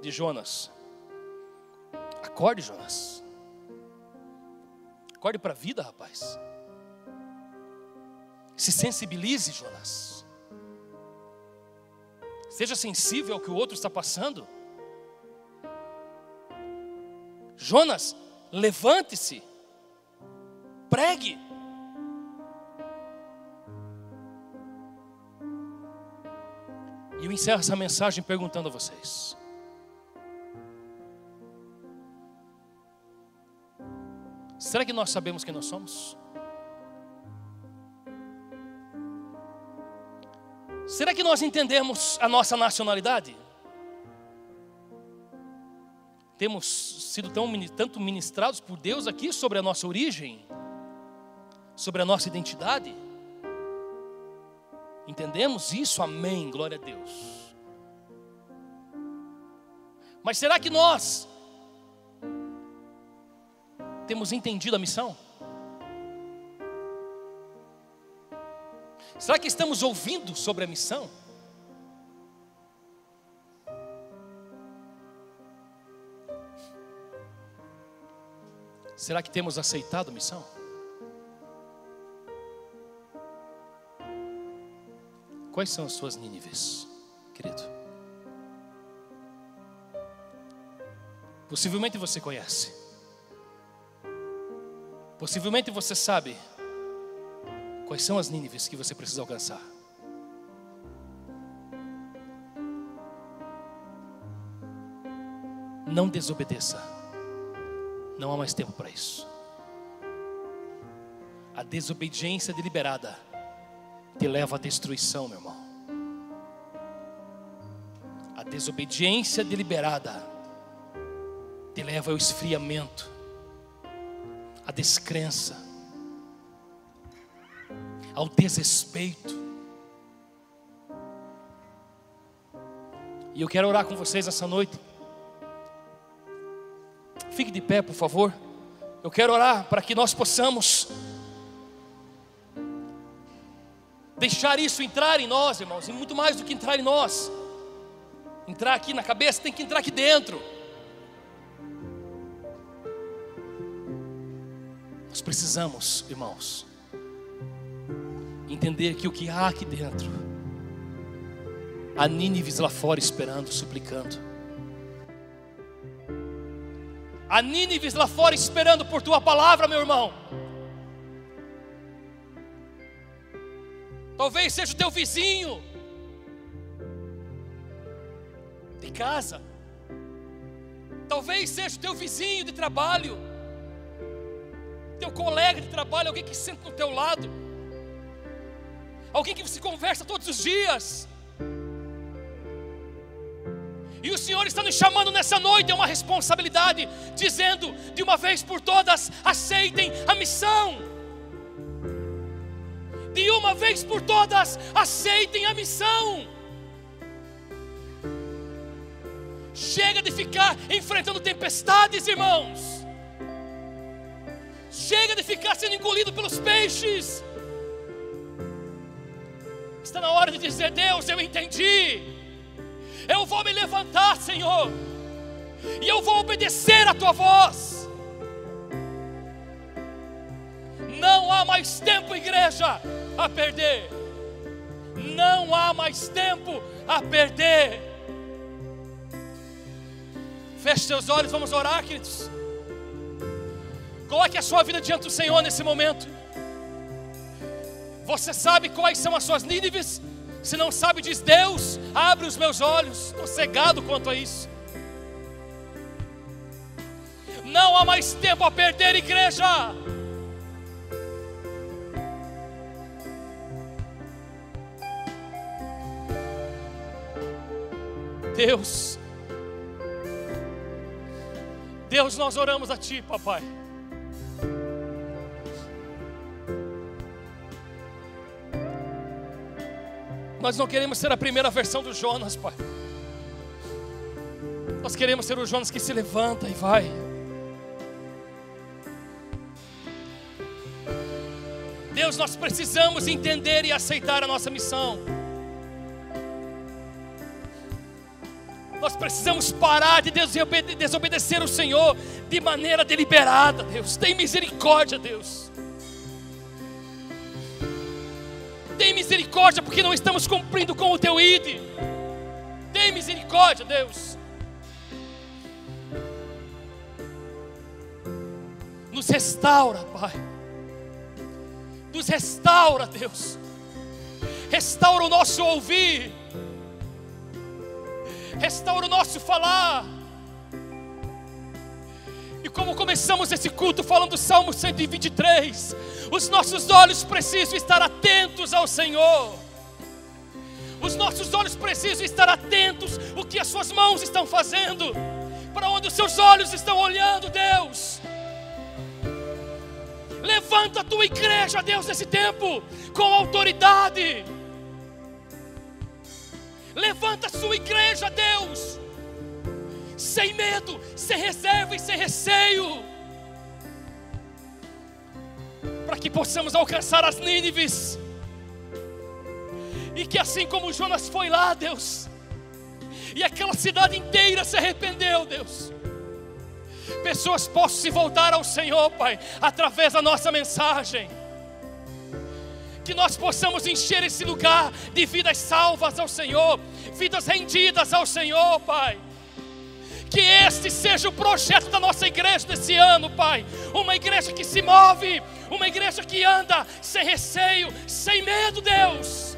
de Jonas. Acorde, Jonas. Acorde para a vida, rapaz. Se sensibilize, Jonas. Seja sensível ao que o outro está passando. Jonas, levante-se. Pregue. E eu encerro essa mensagem perguntando a vocês: Será que nós sabemos quem nós somos? Será que nós entendemos a nossa nacionalidade? Temos sido tão, tanto ministrados por Deus aqui sobre a nossa origem, sobre a nossa identidade? Entendemos isso? Amém. Glória a Deus. Mas será que nós temos entendido a missão? Será que estamos ouvindo sobre a missão? Será que temos aceitado a missão? Quais são as suas Nínives, querido? Possivelmente você conhece. Possivelmente você sabe quais são as Nínives que você precisa alcançar. Não desobedeça. Não há mais tempo para isso. A desobediência deliberada te leva à destruição, meu irmão. A desobediência deliberada te leva ao esfriamento, à descrença, ao desrespeito. E eu quero orar com vocês essa noite. Fique de pé, por favor. Eu quero orar para que nós possamos deixar isso entrar em nós, irmãos, e muito mais do que entrar em nós. Entrar aqui na cabeça, tem que entrar aqui dentro. Nós precisamos, irmãos, entender que o que há aqui dentro, há Nínives lá fora esperando, suplicando. Há Nínives lá fora esperando por tua palavra, meu irmão. Talvez seja o teu vizinho de casa. Talvez seja o teu vizinho de trabalho. Teu colega de trabalho, alguém que senta do teu lado. Alguém que você conversa todos os dias. E o Senhor está nos chamando nessa noite, é uma responsabilidade, dizendo de uma vez por todas: aceitem a missão de uma vez por todas, aceitem a missão. Chega de ficar enfrentando tempestades, irmãos. Chega de ficar sendo engolido pelos peixes. Está na hora de dizer: Deus, eu entendi. Eu vou me levantar, Senhor, e eu vou obedecer a tua voz. Não há mais tempo, igreja, a perder. Não há mais tempo a perder. Feche seus olhos, vamos orar, queridos. Coloque a sua vida diante do Senhor nesse momento. Você sabe quais são as suas níveis? Se não sabe, diz Deus, abre os meus olhos. Estou cegado quanto a isso. Não há mais tempo a perder, igreja. Deus, Deus, nós oramos a Ti, papai. Nós não queremos ser a primeira versão do Jonas, Pai. Nós queremos ser o Jonas que se levanta e vai. Deus, nós precisamos entender e aceitar a nossa missão. Nós precisamos parar de desobedecer o Senhor de maneira deliberada, Deus. Tem misericórdia, Deus. Misericórdia porque não estamos cumprindo com o teu ID. Tem misericórdia, Deus. Nos restaura, Pai nos restaura, Deus. Restaura o nosso ouvir, restaura o nosso falar. Como começamos esse culto falando do Salmo 123, os nossos olhos precisam estar atentos ao Senhor. Os nossos olhos precisam estar atentos o que as suas mãos estão fazendo, para onde os seus olhos estão olhando, Deus. Levanta a tua igreja, Deus, nesse tempo, com autoridade. Levanta a sua igreja, Deus, sem medo, sem reserva e sem receio, para que possamos alcançar as Nínives, e que assim como Jonas foi lá, Deus, e aquela cidade inteira se arrependeu, Deus pessoas possam se voltar ao Senhor, Pai, através da nossa mensagem. Que nós possamos encher esse lugar de vidas salvas ao Senhor, vidas rendidas ao Senhor, Pai. Que este seja o projeto da nossa igreja desse ano, Pai. Uma igreja que se move, uma igreja que anda sem receio, sem medo, Deus.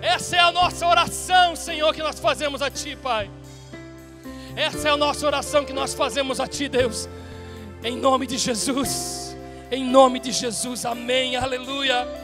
Essa é a nossa oração, Senhor, que nós fazemos a Ti, Pai. Essa é a nossa oração que nós fazemos a Ti, Deus. Em nome de Jesus. Em nome de Jesus. Amém. Aleluia.